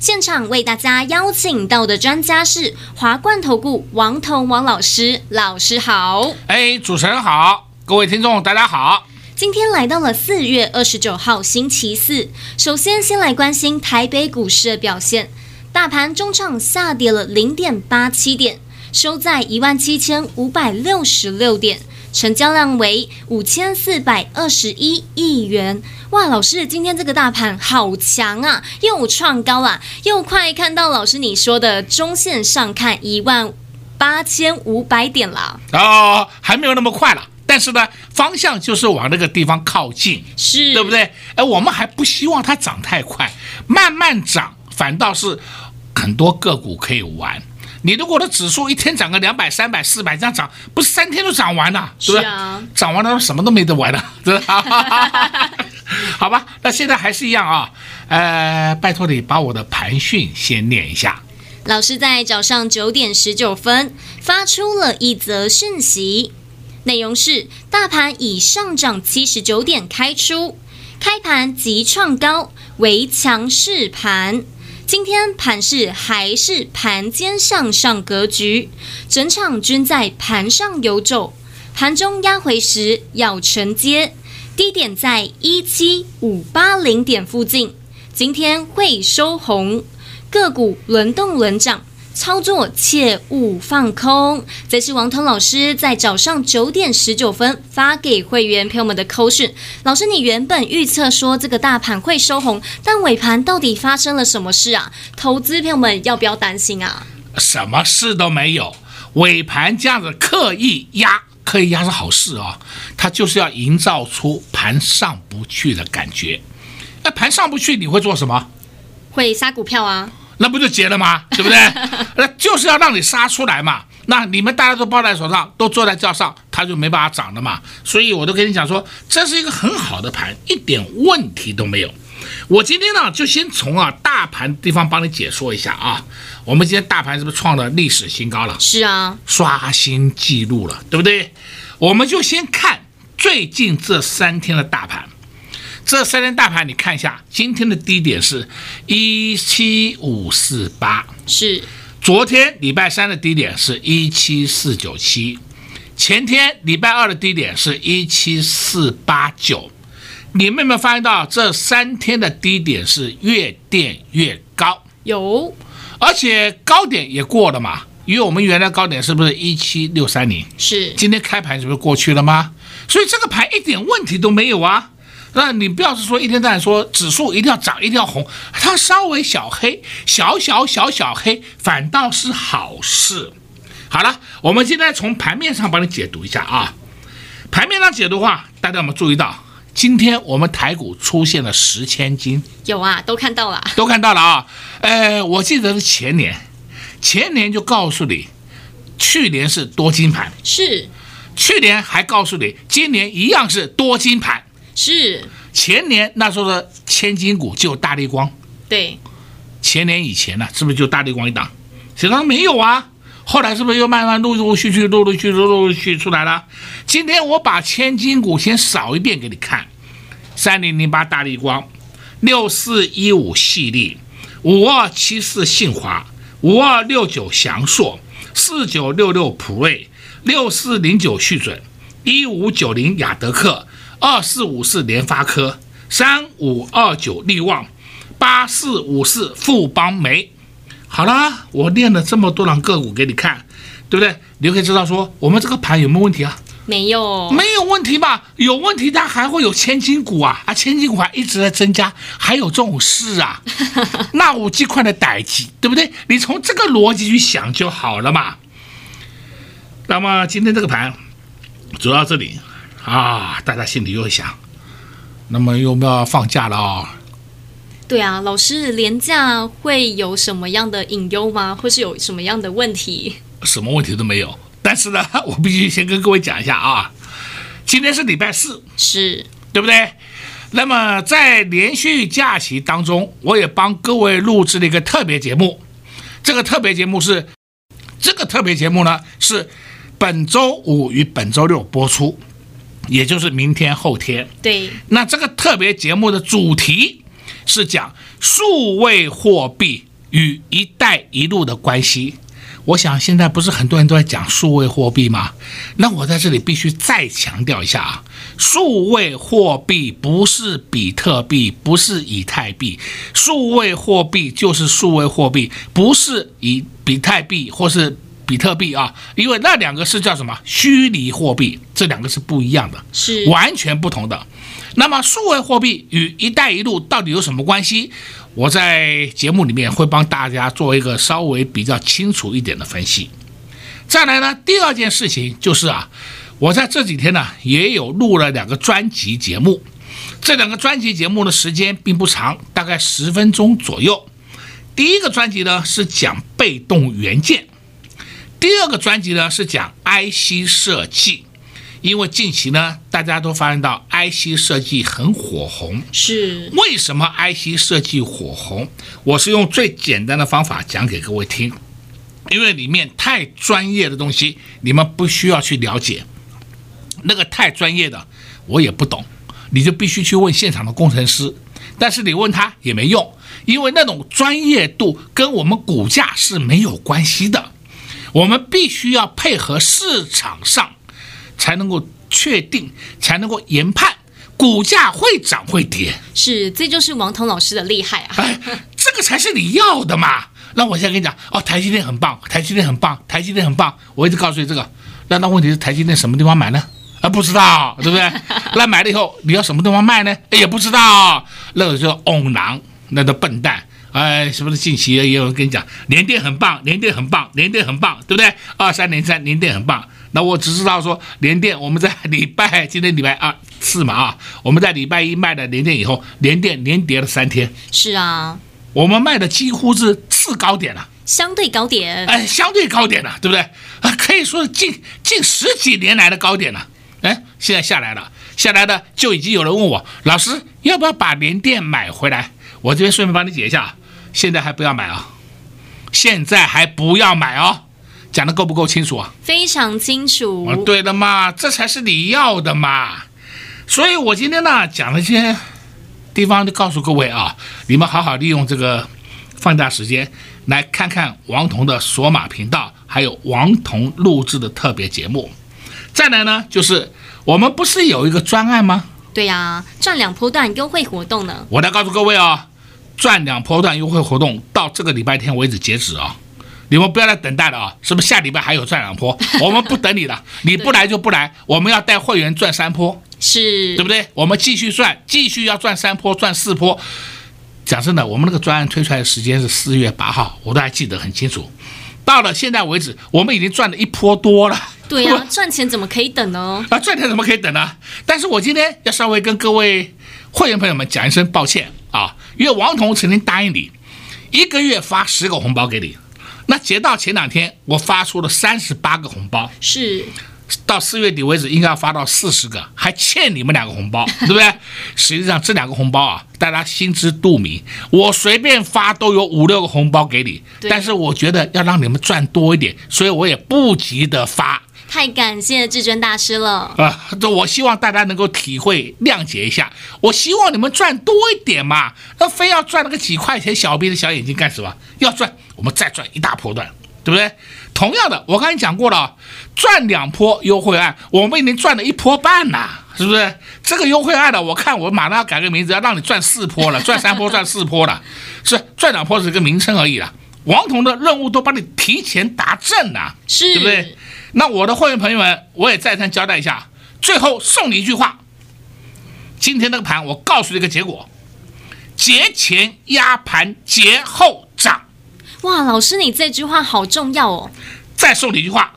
现场为大家邀请到的专家是华冠投顾王彤王老师，老师好。哎，主持人好，各位听众大家好。今天来到了四月二十九号星期四，首先先来关心台北股市的表现。大盘中场下跌了零点八七点，收在一万七千五百六十六点，成交量为五千四百二十一亿元。哇，老师，今天这个大盘好强啊，又创高了，又快看到老师你说的中线上看一万八千五百点了。哦，还没有那么快了。但是呢，方向就是往那个地方靠近，是对不对？哎，我们还不希望它涨太快，慢慢涨，反倒是很多个股可以玩。你如果的指数一天涨个两百、三百、四百这样涨，不是三天都涨完了，对不对？啊、涨完了什么都没得玩了，对吧？好吧，那现在还是一样啊。呃，拜托你把我的盘讯先念一下。老师在早上九点十九分发出了一则讯息。内容是：大盘以上涨七十九点开出，开盘即创高，为强势盘。今天盘势还是盘间向上格局，整场均在盘上游走。盘中压回时要承接，低点在一七五八零点附近。今天会收红，个股轮动轮涨。操作切勿放空，这是王彤老师在早上九点十九分发给会员朋友们的扣讯。老师，你原本预测说这个大盘会收红，但尾盘到底发生了什么事啊？投资朋友们要不要担心啊？什么事都没有，尾盘这样子刻意压，刻意压是好事啊、哦，它就是要营造出盘上不去的感觉。那盘上不去，你会做什么？会杀股票啊。那不就结了吗？对不对？那就是要让你杀出来嘛。那你们大家都抱在手上，都坐在轿上，它就没办法涨了嘛。所以我都跟你讲说，这是一个很好的盘，一点问题都没有。我今天呢，就先从啊大盘地方帮你解说一下啊。我们今天大盘是不是创了历史新高了？是啊，刷新记录了，对不对？我们就先看最近这三天的大盘。这三天大盘，你看一下，今天的低点是一七五四八，是昨天礼拜三的低点是一七四九七，前天礼拜二的低点是一七四八九。你们有没有发现到这三天的低点是越垫越高？有，而且高点也过了嘛，因为我们原来高点是不是一七六三零？是，今天开盘是不是过去了吗？所以这个盘一点问题都没有啊。那你不要是说一天到晚说指数一定要涨，一定要红，它稍微小黑，小小小小黑，反倒是好事。好了，我们现在从盘面上帮你解读一下啊。盘面上解读的话，大家有没有注意到，今天我们台股出现了十千金？有啊，都看到了，都看到了啊。呃，我记得是前年，前年就告诉你，去年是多金盘，是，去年还告诉你，今年一样是多金盘。是前年那时候的千金股就大立光，对，前年以前呢，是不是就大立光一档？谁说没有啊，后来是不是又慢慢陆陆续续、陆陆续续、陆陆续续出来了？今天我把千金股先扫一遍给你看：三零零八大力光，六四一五系列，五二七四信华，五二六九祥硕，四九六六普瑞，六四零九旭准，一五九零雅德客。二四五四联发科，三五二九力旺，八四五四富邦煤。好啦，我练了这么多档个股给你看，对不对？你就可以知道说我们这个盘有没有问题啊？没有，没有问题吧？有问题，它还会有千金股啊！啊，千金股还一直在增加，还有这种事啊？那五 G 块的代志，对不对？你从这个逻辑去想就好了嘛。那么今天这个盘，主要这里。啊，大家心里又会想，那么又要放假了啊、哦？对啊，老师，连假会有什么样的隐忧吗？或是有什么样的问题？什么问题都没有。但是呢，我必须先跟各位讲一下啊，今天是礼拜四，是对不对？那么在连续假期当中，我也帮各位录制了一个特别节目。这个特别节目是，这个特别节目呢是本周五与本周六播出，也就是明天后天。对。那这个特别节目的主题是讲数位货币与“一带一路”的关系。我想现在不是很多人都在讲数位货币吗？那我在这里必须再强调一下啊，数位货币不是比特币，不是以太币，数位货币就是数位货币，不是以比特币或是比特币啊，因为那两个是叫什么虚拟货币，这两个是不一样的，是完全不同的。那么数位货币与“一带一路”到底有什么关系？我在节目里面会帮大家做一个稍微比较清楚一点的分析。再来呢，第二件事情就是啊，我在这几天呢也有录了两个专辑节目，这两个专辑节目的时间并不长，大概十分钟左右。第一个专辑呢是讲被动元件，第二个专辑呢是讲 IC 设计。因为近期呢，大家都发现到 IC 设计很火红，是为什么 IC 设计火红？我是用最简单的方法讲给各位听，因为里面太专业的东西，你们不需要去了解。那个太专业的，我也不懂，你就必须去问现场的工程师。但是你问他也没用，因为那种专业度跟我们股价是没有关系的。我们必须要配合市场上。才能够确定，才能够研判股价会涨会跌。是，这就是王彤老师的厉害啊！哎，这个才是你要的嘛。那我现在跟你讲，哦，台积电很棒，台积电很棒，台积电很棒。我一直告诉你这个。那那问题是台积电什么地方买呢？啊，不知道，对不对？那买了以后你要什么地方卖呢？也不知道。那个叫翁囊，那个笨蛋。哎，是不是近期也有人跟你讲，联电很棒，联电很棒，联电很棒，对不对？二三零三，联电很棒。那我只知道说，联电我们在礼拜今天礼拜二四嘛啊，我们在礼拜一卖了联电以后，联电连跌了三天。是啊，我们卖的几乎是次高点了，相对高点。哎，相对高点了，对不对？啊，可以说是近近十几年来的高点了。哎，现在下来了，下来的就已经有人问我，老师要不要把联电买回来？我这边顺便帮你解一下。现在还不要买啊！现在还不要买哦，讲的够不够清楚啊？非常清楚。啊，对的嘛，这才是你要的嘛。所以我今天呢讲了一些地方，就告诉各位啊，你们好好利用这个放假时间来看看王彤的索马频道，还有王彤录制的特别节目。再来呢，就是我们不是有一个专案吗？对呀，啊，赚两波段优惠活动呢。我来告诉各位啊。赚两波段优惠活动到这个礼拜天为止截止啊！你们不要再等待了啊！是不是下礼拜还有赚两波？我们不等你了，你不来就不来，我们要带会员赚三波，是对不对？我们继续赚，继续要赚三波，赚四波。讲真的，我们那个专案推出来的时间是四月八号，我都还记得很清楚。到了现在为止，我们已经赚了一波多了。对 呀、啊，赚钱怎么可以等呢？啊，赚钱怎么可以等呢？但是我今天要稍微跟各位会员朋友们讲一声抱歉。啊，因为王彤曾经答应你，一个月发十个红包给你，那截到前两天，我发出了三十八个红包，是到四月底为止应该要发到四十个，还欠你们两个红包，对不对？实际上这两个红包啊，大家心知肚明，我随便发都有五六个红包给你，但是我觉得要让你们赚多一点，所以我也不急着发。太感谢至尊大师了啊！这我希望大家能够体会谅解一下。我希望你们赚多一点嘛，那非要赚那个几块钱小币的小眼睛干什么？要赚，我们再赚一大波段，对不对？同样的，我刚才讲过了，赚两波优惠案，我们已经赚了一波半了，是不是？这个优惠案的，我看我马上要改个名字，要让你赚四波了，赚三波赚四波了，是赚两波是个名称而已了。王彤的任务都帮你提前达阵了，是，对不对？那我的会员朋友们，我也再三交代一下，最后送你一句话：今天那个盘，我告诉你一个结果，节前压盘，节后涨。哇，老师，你这句话好重要哦！再送你一句话：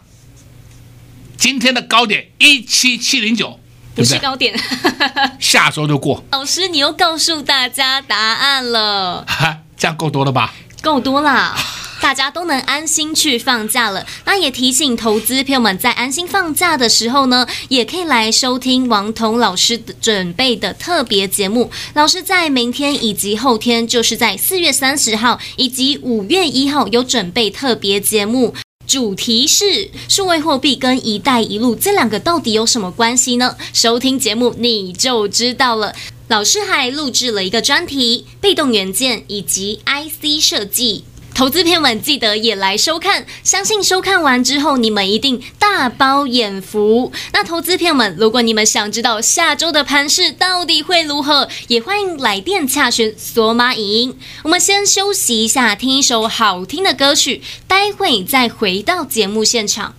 今天的高点一七七零九，不是高点，下周就过。老师，你又告诉大家答案了，哈，这样够多了吧？够多了。大家都能安心去放假了。那也提醒投资朋友们，在安心放假的时候呢，也可以来收听王彤老师准备的特别节目。老师在明天以及后天，就是在四月三十号以及五月一号有准备特别节目，主题是数位货币跟“一带一路”这两个到底有什么关系呢？收听节目你就知道了。老师还录制了一个专题：被动元件以及 IC 设计。投资片们，记得也来收看，相信收看完之后，你们一定大饱眼福。那投资片们，如果你们想知道下周的盘势到底会如何，也欢迎来电洽询索马影音。我们先休息一下，听一首好听的歌曲，待会再回到节目现场。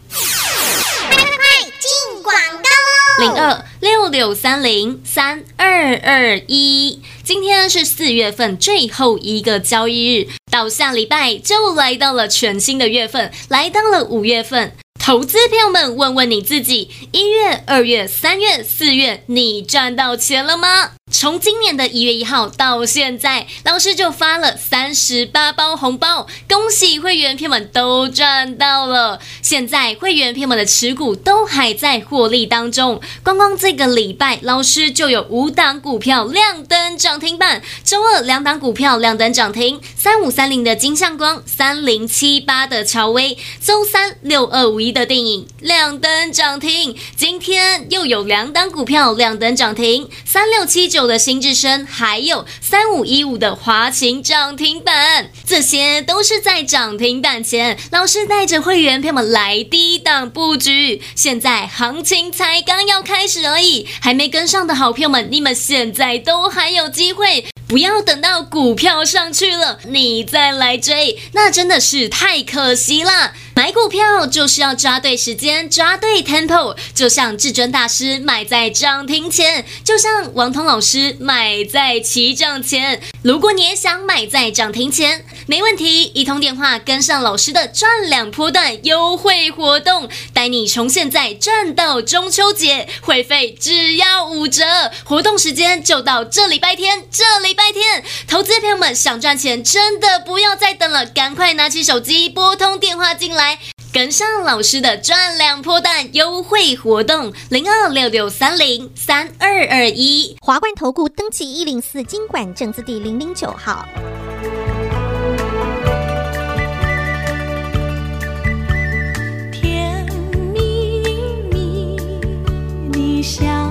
广告喽！零二六六三零三二二一，今天是四月份最后一个交易日。到下礼拜就来到了全新的月份，来到了五月份。投资朋友们，问问你自己：一月、二月、三月、四月，你赚到钱了吗？从今年的一月一号到现在，老师就发了三十八包红包，恭喜会员朋友们都赚到了。现在会员朋友们的持股都还在获利当中。光光这个礼拜，老师就有五档股票亮灯涨停板。周二两档股票亮灯涨停，三五三零的金像光，三零七八的乔威。周三六二五一的电影亮灯涨停。今天又有两档股票亮灯涨停，三六七九。的新智深，还有三五一五的华勤涨停板，这些都是在涨停板前，老师带着会员朋友们来低档布局。现在行情才刚要开始而已，还没跟上的好朋友们，你们现在都还有机会，不要等到股票上去了你再来追，那真的是太可惜了。买股票就是要抓对时间，抓对 tempo，就像至尊大师买在涨停前，就像王彤老师买在起涨前。如果你也想买在涨停前，没问题，一通电话跟上老师的赚两波段优惠活动，带你从现在赚到中秋节，会费只要五折。活动时间就到这礼拜天，这礼拜天，投资朋友们想赚钱，真的不要再等了，赶快拿起手机拨通电话进来。跟上老师的赚两波段优惠活动，零二六六三零三二二一，华冠投顾登记一零四金管证字第零零九号。笑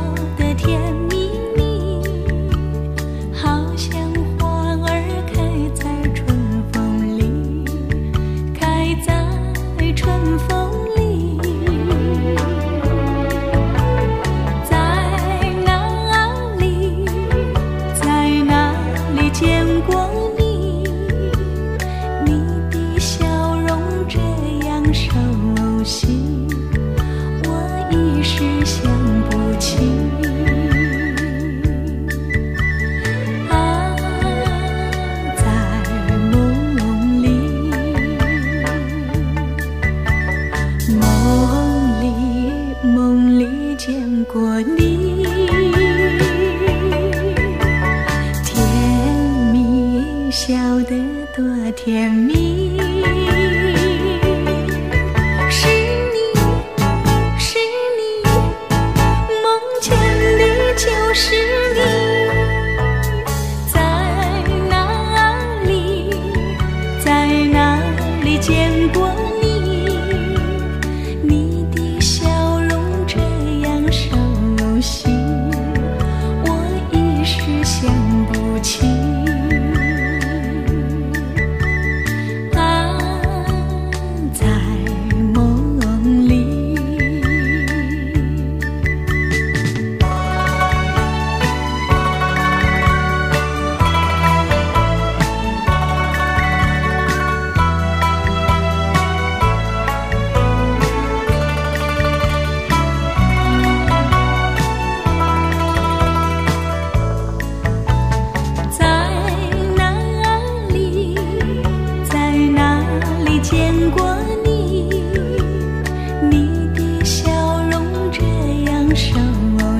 伤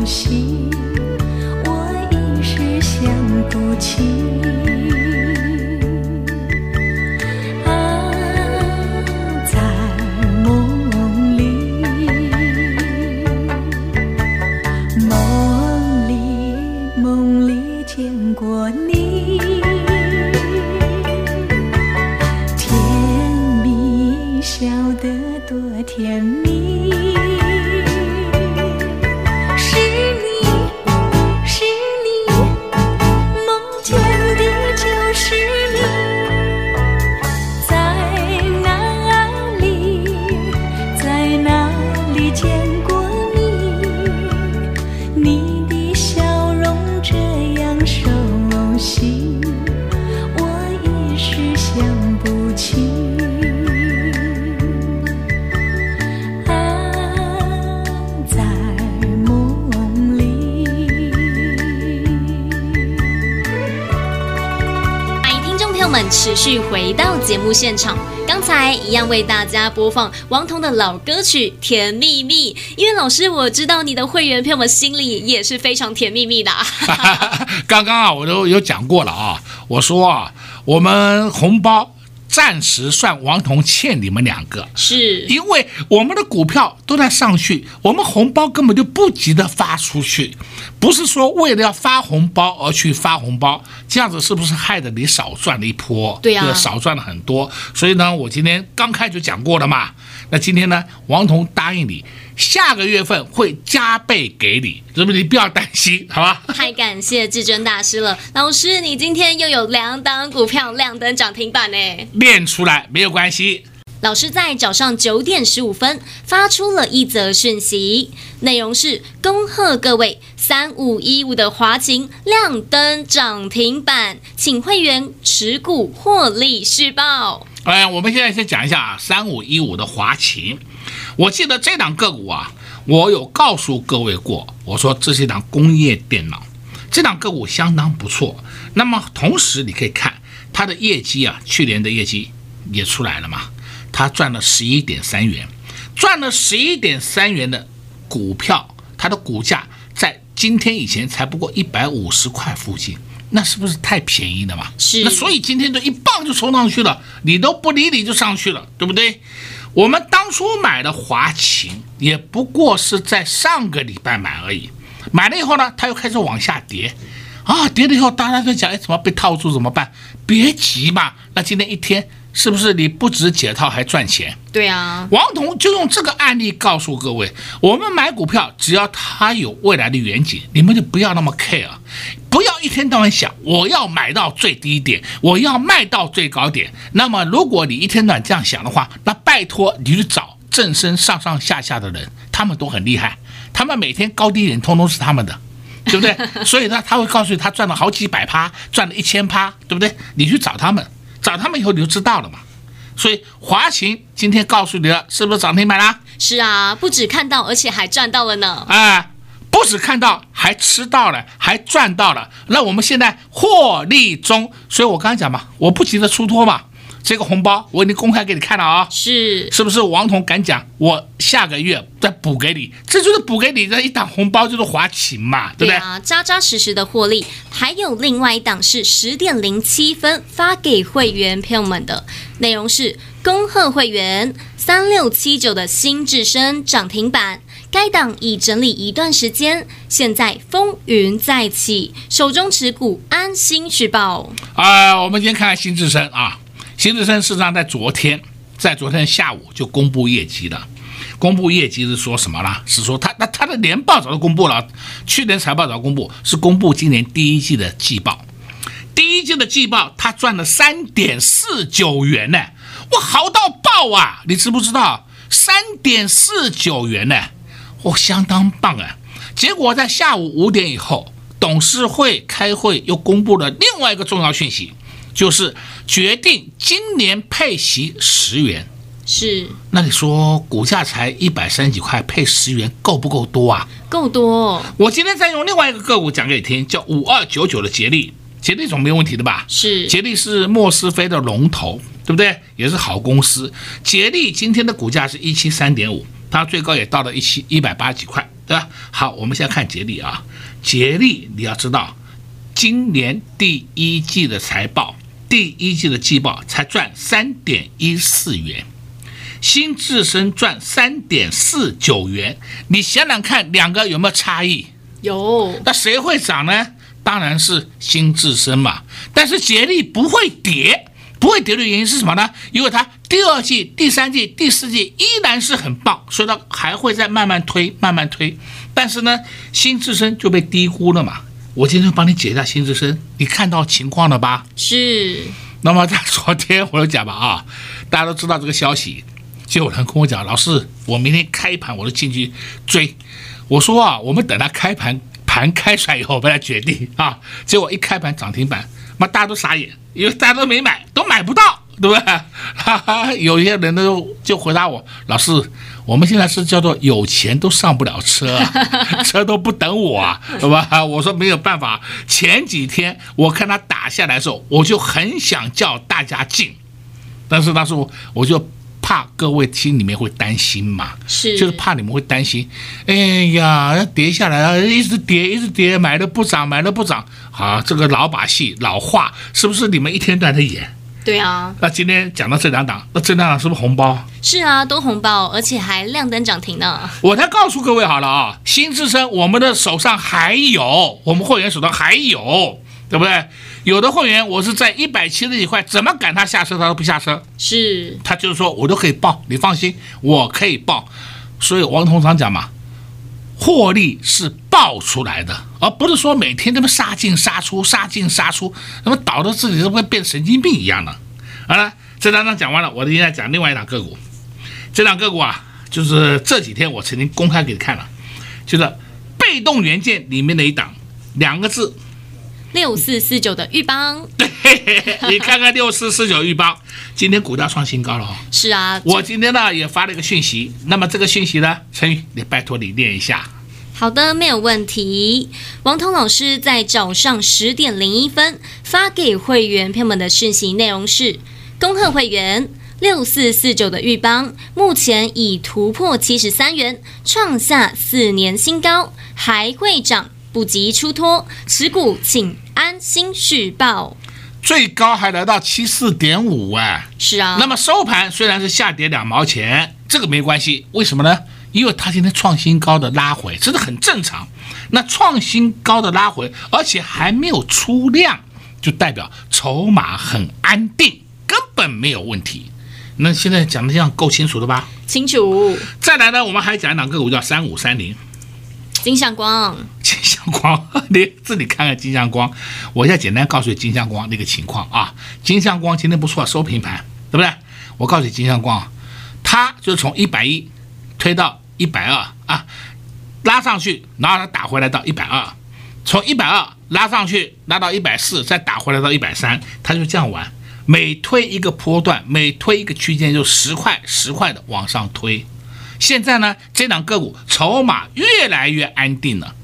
心我一时想不起。想不起。安在梦里。欢迎听众朋友们持续回到节目现场。刚才一样为大家播放王彤的老歌曲《甜蜜蜜》，因为老师我知道你的会员朋友们心里也是非常甜蜜蜜的。刚刚啊，我都有讲过了啊，我说啊，我们红包。暂时算王彤欠你们两个，是因为我们的股票都在上去，我们红包根本就不急着发出去，不是说为了要发红包而去发红包，这样子是不是害得你少赚了一波？对呀、啊，少赚了很多。所以呢，我今天刚开就讲过了嘛。那今天呢，王彤答应你。下个月份会加倍给你，是不是？你不要担心，好吧？太感谢至尊大师了，老师，你今天又有两档股票亮灯涨停板呢。练出来没有关系。老师在早上九点十五分发出了一则讯息，内容是恭贺各位三五一五的华勤亮灯涨停板，请会员持股获利释报。哎，我们现在先讲一下啊，三五一五的华勤。我记得这档个股啊，我有告诉各位过，我说这是一档工业电脑，这档个股相当不错。那么同时你可以看它的业绩啊，去年的业绩也出来了嘛，它赚了十一点三元，赚了十一点三元的股票，它的股价在今天以前才不过一百五十块附近，那是不是太便宜了嘛？是。那所以今天就一棒就冲上去了，你都不理你就上去了，对不对？我们当初买的华擎也不过是在上个礼拜买而已，买了以后呢，它又开始往下跌，啊，跌了以后大家在讲，哎，怎么被套住怎么办？别急嘛，那今天一天是不是你不止解套还赚钱？对啊，王彤就用这个案例告诉各位，我们买股票只要它有未来的远景，你们就不要那么 care。不要一天到晚想我要买到最低点，我要卖到最高点。那么，如果你一天到晚这样想的话，那拜托你去找正身上上下下的人，他们都很厉害，他们每天高低点通通是他们的，对不对？所以呢，他会告诉你他赚了好几百趴，赚了一千趴，对不对？你去找他们，找他们以后你就知道了嘛。所以华勤今天告诉你了，是不是涨停板啦？是啊，不止看到，而且还赚到了呢。啊。不止看到，还吃到了，还赚到了。那我们现在获利中，所以我刚才讲嘛，我不急着出脱嘛。这个红包我已经公开给你看了啊，是是不是？王彤敢讲，我下个月再补给你，这就是补给你的一档红包，就是华勤嘛，对不对？啊，扎扎实实的获利。还有另外一档是十点零七分发给会员朋友们的，内容是恭贺会员三六七九的新智深涨停板。该档已整理一段时间，现在风云再起，手中持股安心续抱。啊、呃，我们先看看新智深啊，新智深事实上在昨天，在昨天下午就公布业绩了。公布业绩是说什么啦？是说他那他的年报早就公布了，去年财报早公布，是公布今年第一季的季报。第一季的季报，他赚了三点四九元呢，哇，好到爆啊！你知不知道？三点四九元呢？我，相当棒啊！结果在下午五点以后，董事会开会又公布了另外一个重要讯息，就是决定今年配息十元。是，那你说股价才一百三十几块，配十元够不够多啊？够多。我今天再用另外一个个股讲给你听，叫五二九九的杰力，杰力总没有问题的吧？是，杰力是莫斯菲的龙头，对不对？也是好公司。杰力今天的股价是一七三点五。它最高也到了一七一百八几块，对吧？好，我们现在看杰力啊，杰力你要知道，今年第一季的财报，第一季的季报才赚三点一四元，新智深赚三点四九元，你想想看，两个有没有差异？有。那谁会涨呢？当然是新智深嘛。但是杰力不会跌。不会跌的原因是什么呢？因为它第二季、第三季、第四季依然是很棒，所以它还会再慢慢推、慢慢推。但是呢，新智深就被低估了嘛。我今天帮你解一下心之深，你看到情况了吧？是。那么在昨天我就讲吧啊，大家都知道这个消息，就有人跟我讲，老师，我明天开盘我就进去追。我说啊，我们等它开盘盘开出来以后，我们来决定啊。结果一开盘涨停板，妈大家都傻眼。因为大家都没买，都买不到，对不对？哈哈，有些人都就回答我，老师，我们现在是叫做有钱都上不了车，车都不等我啊，对吧？我说没有办法。前几天我看他打下来的时候，我就很想叫大家进，但是那时候我就。怕各位心里面会担心嘛，是，就是怕你们会担心。哎呀，要跌下来了，一直跌，一直跌，买了不涨，买了不涨。好，这个老把戏、老话，是不是你们一天都在演？对啊。那今天讲到这两档，那这两档是不是红包？是啊，都红包，而且还亮灯涨停呢。我再告诉各位好了啊，新之声，我们的手上还有，我们会员手上还有。对不对？有的会员我是在一百七十几块，怎么赶他下车，他都不下车。是，他就是说我都可以报，你放心，我可以报。所以王董事长讲嘛，获利是爆出来的，而不是说每天这么杀进杀出，杀进杀出，那么导致自己都会变神经病一样的。好了，这两档讲完了，我现在讲另外一档个股。这档个股啊，就是这几天我曾经公开给你看了，就是被动元件里面的一档，两个字。六四四九的玉邦，对，你看看六四四九玉邦，今天股价创新高了哦。是啊，我今天呢也发了一个讯息，那么这个讯息呢，陈宇，你拜托你念一下。好的，没有问题。王彤老师在早上十点零一分发给会员朋友们的讯息内容是：恭贺会员六四四九的玉邦，目前已突破七十三元，创下四年新高，还会涨，不急出脱，持股请。安心续报，最高还来到七四点五哎，是啊。那么收盘虽然是下跌两毛钱，这个没关系，为什么呢？因为它今天创新高的拉回，这是很正常。那创新高的拉回，而且还没有出量，就代表筹码很安定，根本没有问题。那现在讲的这样够清楚了吧？清楚。再来呢，我们还讲两个股叫三五三零。金向光，光，你自己看看金像光。我现在简单告诉你金像光那个情况啊。金像光今天不错，收平盘，对不对？我告诉你金像光，它就从一百一推到一百二啊，拉上去，然后它打回来到一百二，从一百二拉上去，拉到一百四，再打回来到一百三，它就这样玩。每推一个波段，每推一个区间，就十块十块的往上推。现在呢，这档个股筹码越来越安定了，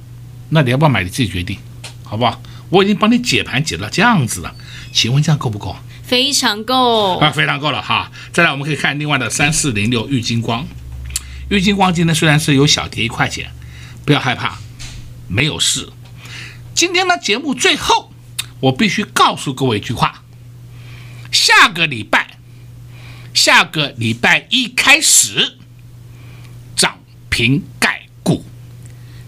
那你要不要买？你自己决定，好不好？我已经帮你解盘解到这样子了，请问这样够不够？非常够啊，非常够了哈。再来，我们可以看另外的三四零六玉金光，玉金光今天虽然是有小跌一块钱，不要害怕，没有事。今天呢，节目最后我必须告诉各位一句话：下个礼拜，下个礼拜一开始。涨停盖股，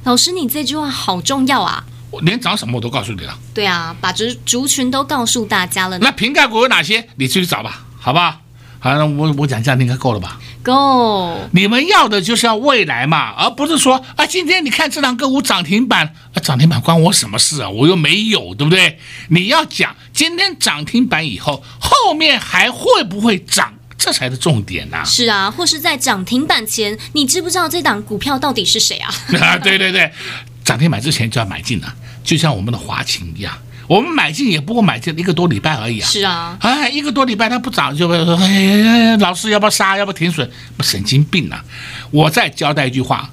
老师，你这句话好重要啊！我连涨什么我都告诉你了。对啊，把族族群都告诉大家了。那瓶盖股有哪些？你自己找吧，好吧？好，那我我讲这样应该够了吧？够。你们要的就是要未来嘛，而不是说啊，今天你看这两个股涨停板，啊，涨停板关我什么事啊？我又没有，对不对？你要讲今天涨停板以后，后面还会不会涨？这才是重点呐、啊！是啊，或是在涨停板前，你知不知道这档股票到底是谁啊？啊，对对对，涨停板之前就要买进了，就像我们的华勤一样，我们买进也不过买进一个多礼拜而已啊。是啊，哎，一个多礼拜它不涨，就会说，哎，老师要不要杀？要不要停损？不神经病啊！我再交代一句话，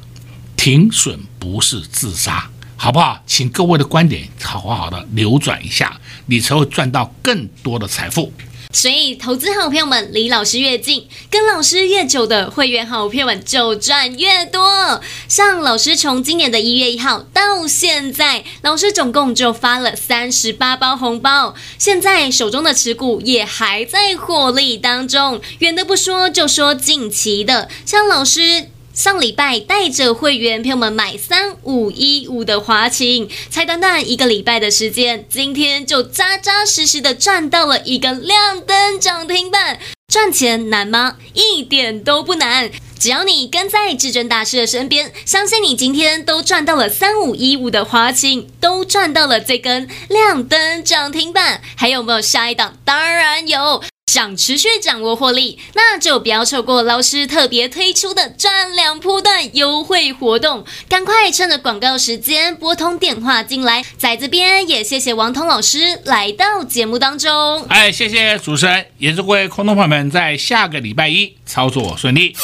停损不是自杀，好不好？请各位的观点好好的扭转一下，你才会赚到更多的财富。所以，投资好朋友们离老师越近，跟老师越久的会员好朋友们就赚越多。像老师从今年的一月一号到现在，老师总共就发了三十八包红包，现在手中的持股也还在获利当中。远的不说，就说近期的，像老师。上礼拜带着会员朋友们买三五一五的华勤，才短短一个礼拜的时间，今天就扎扎实实的赚到了一个亮灯涨停板。赚钱难吗？一点都不难，只要你跟在至尊大师的身边，相信你今天都赚到了三五一五的华勤，都赚到了这根亮灯涨停板。还有没有下一档？当然有。想持续掌握获利，那就不要错过老师特别推出的赚两波段优惠活动，赶快趁着广告时间拨通电话进来。在这边也谢谢王彤老师来到节目当中。哎，谢谢主持人，也祝各位空头朋友们在下个礼拜一操作顺利。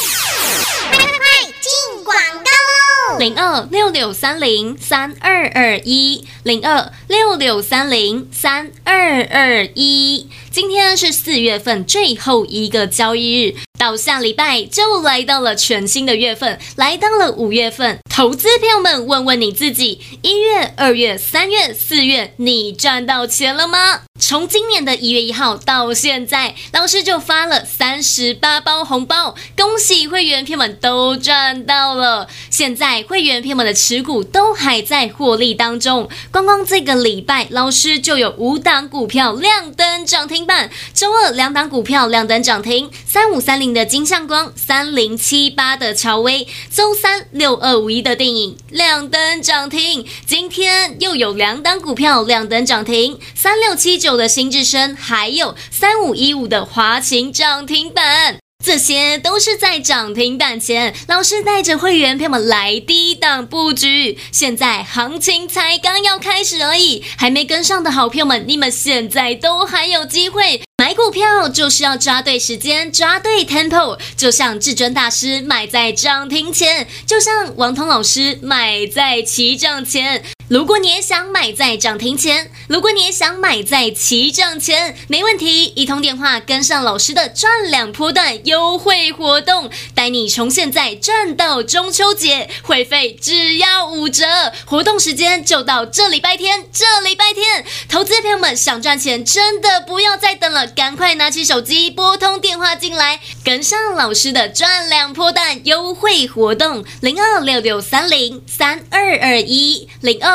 快快快，进广告喽！零二六六三零三二二一，零二六六三零三二二一。今天是四月份最后一个交易日，到下礼拜就来到了全新的月份，来到了五月份。投资朋友们，问问你自己：一月、二月、三月、四月，你赚到钱了吗？从今年的一月一号到现在，老师就发了三十八包红包，恭喜会员朋友们都赚到了。现在会员朋友们的持股都还在获利当中，光光这个礼拜，老师就有五档股票亮灯涨停板。周二两档股票亮灯涨停，三五三零的金像光，三零七八的乔威。周三六二五一的电影亮灯涨停，今天又有两档股票亮灯涨停，三六七九的新智升，还有三五一五的华勤涨停板。这些都是在涨停板前，老师带着会员朋友们来低档布局。现在行情才刚要开始而已，还没跟上的好朋友们，你们现在都还有机会。买股票就是要抓对时间，抓对 tempo，就像至尊大师买在涨停前，就像王彤老师买在起涨前。如果你也想买在涨停前，如果你也想买在起涨前，没问题，一通电话跟上老师的赚两波段优惠活动，带你从现在赚到中秋节，会费只要五折，活动时间就到这礼拜天，这礼拜天，投资朋友们想赚钱，真的不要再等了，赶快拿起手机拨通电话进来，跟上老师的赚两波段优惠活动，零二六六三零三二二一零二。